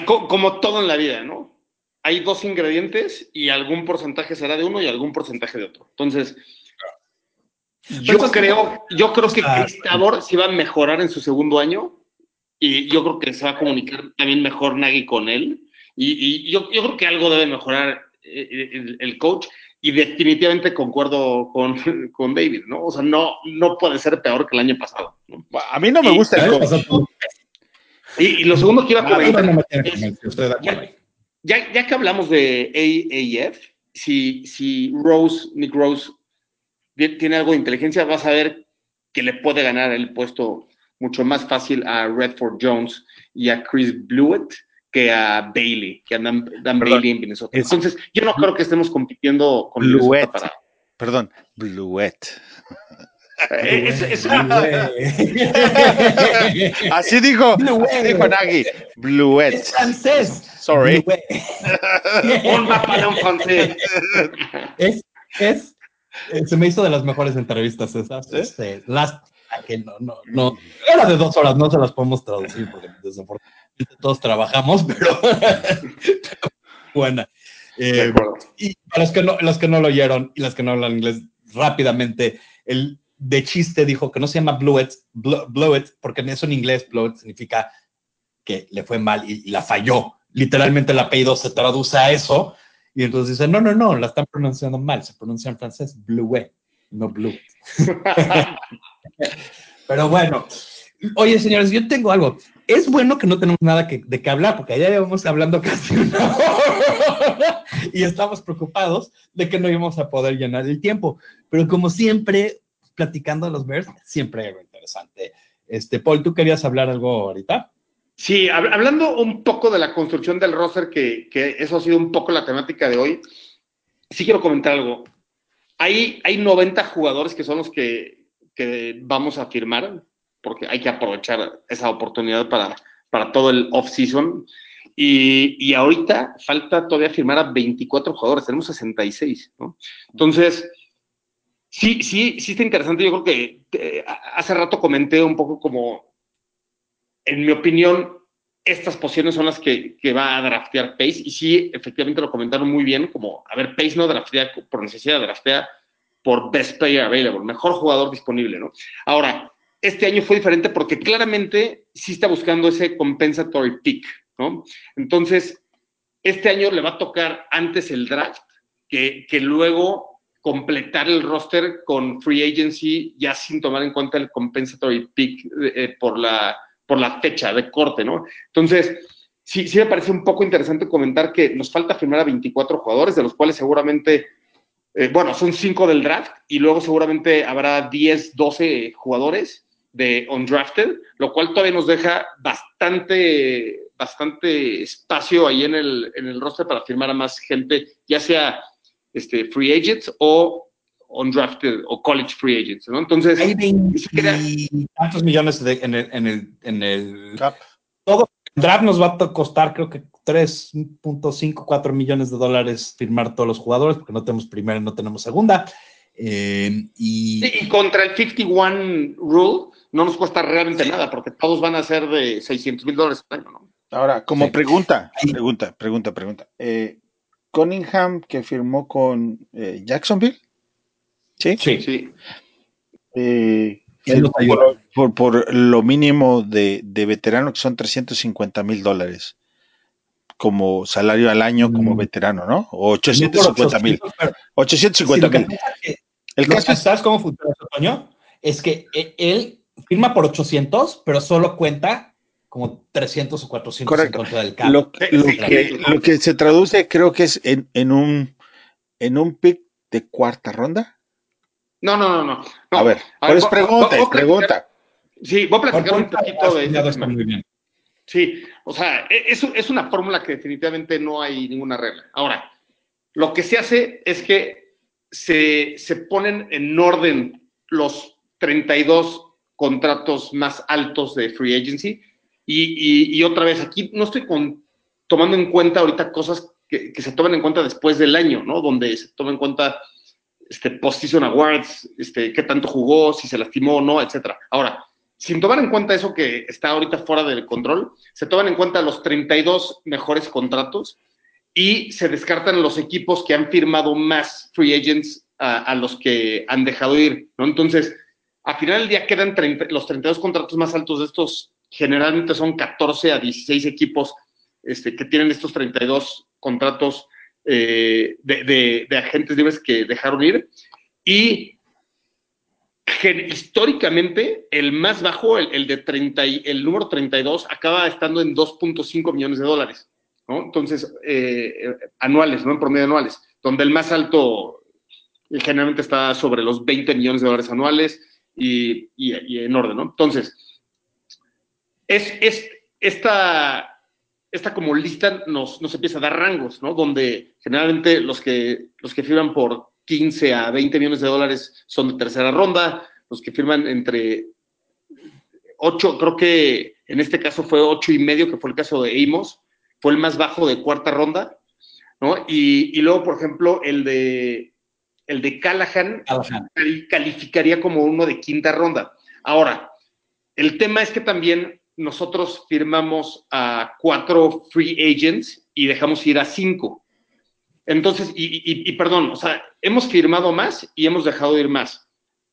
Como todo en la vida, ¿no? Hay dos ingredientes y algún porcentaje será de uno y algún porcentaje de otro. Entonces, yo creo, yo creo que Chris Tabor sí va a mejorar en su segundo año y yo creo que se va a comunicar también mejor Nagy con él. Y, yo, yo, creo que algo debe mejorar eh, el, el coach y definitivamente concuerdo con, [LAUGHS] con, David, ¿no? O sea, no, no puede ser peor que el año pasado. ¿no? A mí no me gusta el coach. Y, y, lo segundo que iba a comentar ya, ya, que hablamos de AAF, si, si Rose, Nick Rose, tiene algo de inteligencia, vas a ver que le puede ganar el puesto mucho más fácil a Redford Jones y a Chris Blewett que a Bailey, que andan Dan Bailey en Minnesota. Entonces, yo no creo que estemos compitiendo con. Para... Perdón, Blewett. Es, es, [LAUGHS] así dijo, así dijo Nagy. Bluet. Es francés. Sorry. un mapa de un francés. Es, es, se me hizo de las mejores entrevistas esas. ¿Eh? Este, las, que no, no, no. Era de dos horas, no se las podemos traducir porque desafortunadamente todos trabajamos, [LAUGHS] pero buena. Eh, y para los que, no, los que no lo oyeron y los que no hablan inglés, rápidamente, el de chiste dijo que no se llama Bluet, Bluet porque eso en inglés, Bluet significa que le fue mal y, la falló. Literalmente el apellido se traduce a eso. Y entonces dice, no, no, no, la están pronunciando mal, se pronuncia en francés Bluet, no Bluet. [LAUGHS] Pero bueno, oye señores, yo tengo algo es bueno que no tenemos nada que, de qué hablar, porque ya llevamos hablando casi una hora y estamos preocupados de que no íbamos a poder llenar el tiempo. Pero como siempre, platicando de los Bears, siempre hay algo interesante. Este, Paul, ¿tú querías hablar algo ahorita? Sí, hablando un poco de la construcción del roster, que, que, eso ha sido un poco la temática de hoy, sí quiero comentar algo. Hay, hay 90 jugadores que son los que, que vamos a firmar porque hay que aprovechar esa oportunidad para, para todo el off-season. Y, y, ahorita falta todavía firmar a 24 jugadores, tenemos 66, ¿no? Entonces, sí, sí, sí está interesante. Yo creo que eh, hace rato comenté un poco como, en mi opinión, estas posiciones son las que, que, va a draftear Pace. Y sí, efectivamente lo comentaron muy bien, como, a ver, Pace no draftea por necesidad, draftea por best player available, mejor jugador disponible, ¿no? Ahora, este año fue diferente porque claramente sí está buscando ese compensatory pick, ¿no? Entonces, este año le va a tocar antes el draft que, que luego completar el roster con free agency ya sin tomar en cuenta el compensatory pick eh, por, la, por la fecha de corte, ¿no? Entonces, sí, sí me parece un poco interesante comentar que nos falta firmar a 24 jugadores, de los cuales seguramente, eh, bueno, son 5 del draft y luego seguramente habrá 10, 12 jugadores de undrafted, lo cual todavía nos deja bastante, bastante espacio ahí en el, en el roster para firmar a más gente, ya sea este, free agents o undrafted o college free agents, ¿no? Entonces, hay tantos millones en el, en el, en el todo el draft nos va a costar creo que 3.5, 4 millones de dólares firmar todos los jugadores porque no tenemos primera y no tenemos segunda. Eh, y... y contra el 51 rule no nos cuesta realmente nada porque todos van a ser de 600 mil dólares al año, ¿no? Ahora, como pregunta, [CLEARS THROAT] pregunta, pregunta, pregunta. Eh, Cunningham que firmó con eh, Jacksonville. Sí. Sí. sí. Eh, por, por, lo mínimo de, de, veterano, que son 350 mil dólares como salario al año como mm. veterano, ¿no? O 850 mil. 850 mil. El caso ¿Sabes cómo funciona eso, Toño? Es que e, él firma por 800, pero solo cuenta como 300 o 400 Correcto. en del Lo, que, se traduce creo que es en, en, un en un pick de cuarta ronda. No, no, no, no. A ver, ¿cuál es pregunta? es pregunta. Sí, voy a platicar un poquito de eso. Muy bien. Sí, o sea, e, es, es una fórmula que definitivamente no hay ninguna regla. Ahora, lo que se hace es que se, se ponen en orden los 32 contratos más altos de free agency. Y, y, otra vez, aquí no estoy con, tomando en cuenta ahorita cosas que que, se toman en cuenta después del año, ¿no? Donde se toma en cuenta este, post-season awards, este, qué tanto jugó, si se lastimó o no, etcétera. Ahora, sin tomar en cuenta eso que está ahorita fuera del control, se toman en cuenta los 32 mejores contratos y se descartan los equipos que han firmado más free agents a, los que han dejado ir. Entonces, a final del día quedan los 32 contratos más altos de estos, generalmente son 14 a 16 equipos este, que tienen estos 32 contratos eh, de, agentes libres que dejaron ir. Y históricamente, el más bajo, el, de 30, el número 32, acaba estando en 2.5 millones de dólares, ¿no? Entonces, eh, eh, anuales, ¿no? En promedio anuales, donde el más alto generalmente está sobre los 20 millones de dólares anuales y, en orden, ¿no? Entonces, es, es esta esta como lista nos, nos, empieza a dar rangos, ¿no? Donde generalmente los que, los que por 15 a 20 millones de dólares son de tercera ronda, los que firman entre 8, creo que en este caso fue 8 y medio, que fue el caso de Amos, fue el más bajo de cuarta ronda, ¿no? Y, y luego, por ejemplo, el de, el de Callahan, Callahan calificaría como uno de quinta ronda. Ahora, el tema es que también nosotros firmamos a cuatro free agents y dejamos ir a cinco. Entonces, y, perdón, o sea, hemos firmado más y hemos dejado ir más,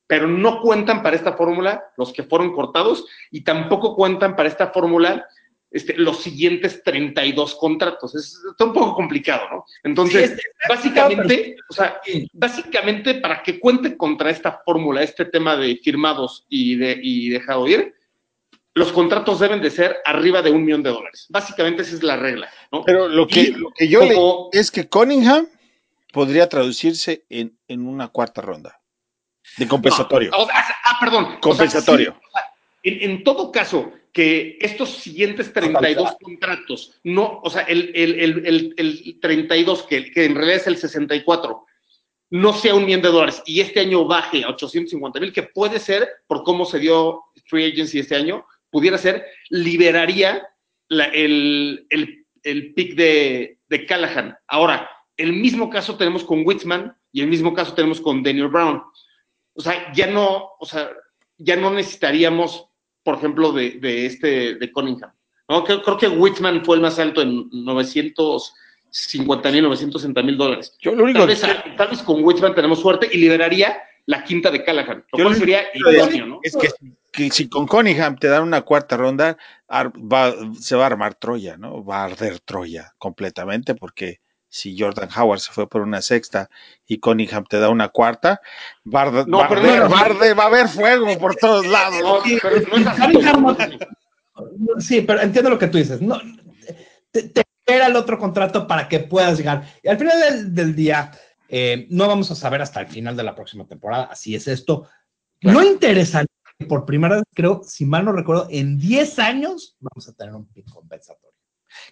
pero no cuentan para esta fórmula los que fueron cortados y tampoco cuentan para esta fórmula este, los siguientes 32 contratos. Es, está un poco complicado, ¿no? Entonces, básicamente, o sea, básicamente para que cuente contra esta fórmula, este tema de firmados y, de, y dejado ir, los contratos deben de ser arriba de un millón de dólares. Básicamente esa es la regla. ¿no? Pero lo que, yo le es que Cunningham podría traducirse en, una cuarta ronda de compensatorio. ah, perdón. Compensatorio. en, todo caso, que estos siguientes 32 contratos, no, o sea, el, el, 32, que, que en realidad es el 64, no sea un millón de dólares y este año baje a 850 mil, que puede ser por cómo se dio Free Agency este año, pudiera ser, liberaría el, el, pick de, de, Callahan. Ahora, el mismo caso tenemos con Whitman y el mismo caso tenemos con Daniel Brown. O sea, ya no, o sea, ya no necesitaríamos, por ejemplo, de, de este, de Cunningham. ¿no? Creo, creo, que Whitman fue el más alto en 950 mil, 960 mil dólares. Yo lo único tal, vez, tal vez con Whitman tenemos suerte y liberaría la quinta de Callahan, lo cual sería idóneo, ¿no? Es que que si con Cunningham te dan una cuarta ronda, se va a armar Troya, ¿no? Va a arder Troya completamente, porque si Jordan Howard se fue por una sexta y Cunningham te da una cuarta, va a, arder, va a haber fuego por todos [LAUGHS] lados. sí, pero entiendo lo que tú dices. No, te, espera el otro contrato para que puedas llegar. Y al final del, día, eh, no vamos a saber hasta el final de la próxima temporada. Así es esto. No interesante por primera vez, creo, si mal no recuerdo, en 10 años vamos a tener un pick compensatorio,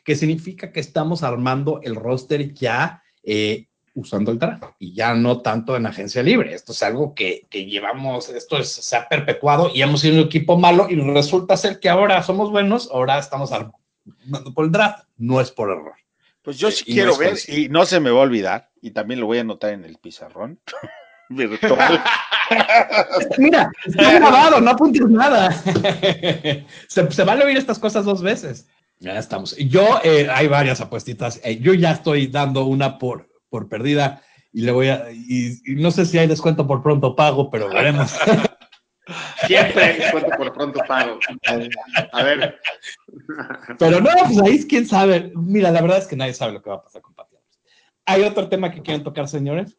que significa que estamos armando el roster ya eh, usando el draft y ya no tanto en agencia libre. Esto es algo que, que llevamos, esto se ha perpetuado y hemos sido un equipo malo y resulta ser que ahora somos buenos, ahora estamos armando por el draft, no es por error. Pues yo sí quiero ver, y no se me va a olvidar, y también lo voy a anotar en el pizarrón [LAUGHS] virtual. [LAUGHS] Mira, está grabado, no apuntes nada. [LAUGHS] se, se van a oír estas cosas dos veces. Ya estamos. Yo, eh, hay varias apuestitas. Eh, yo ya estoy dando una por, por perdida y le voy a. Y, no sé si hay descuento por pronto pago, pero veremos. Siempre hay descuento por pronto pago. A ver. Pero no, pues ahí quién sabe. Mira, la verdad es que nadie sabe lo que va a pasar con Patriarcas. ¿Hay otro tema que quieren tocar, señores?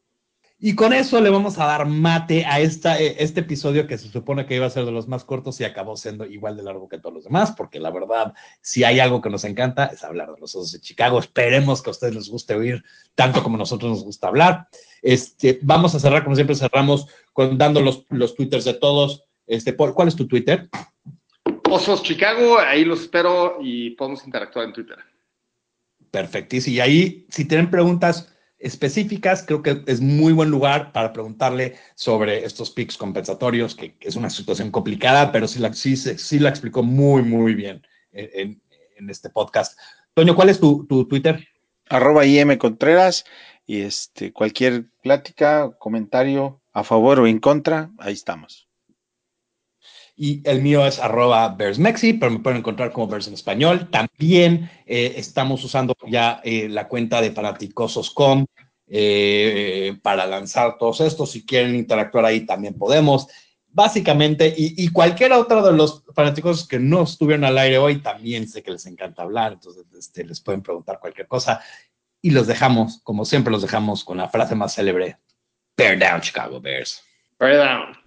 Y con eso le vamos a dar mate a esta, eh, este episodio que se supone que iba a ser de los más cortos y acabó siendo igual de largo que todos los demás, porque la verdad, si hay algo que nos encanta es hablar de los osos de Chicago. Esperemos que a ustedes les guste oír tanto como a nosotros nos gusta hablar. Este, vamos a cerrar, como siempre cerramos, con, dando los, los twitters de todos. Este, ¿Cuál es tu Twitter? Osos Chicago, ahí los espero y podemos interactuar en Twitter. Perfectísimo. Y ahí, si tienen preguntas específicas, creo que es muy buen lugar para preguntarle sobre estos picks compensatorios, que, es una situación complicada, pero sí la, sí, sí la explicó muy, muy bien en, en, este podcast. Toño, ¿cuál es tu, tu, Twitter? arroba IM Contreras y este, cualquier plática, comentario a favor o en contra, ahí estamos. Y el mío es arroba Bearsmexi, pero me pueden encontrar como Bears en español. También eh, estamos usando ya eh, la cuenta de fanaticosos.com eh, para lanzar todos estos. Si quieren interactuar ahí, también podemos. Básicamente, y, cualquier otro de los fanáticos que no estuvieron al aire hoy, también sé que les encanta hablar, entonces este, les pueden preguntar cualquier cosa. Y los dejamos, como siempre, los dejamos con la frase más célebre: Bear down, Chicago Bears. Bear down.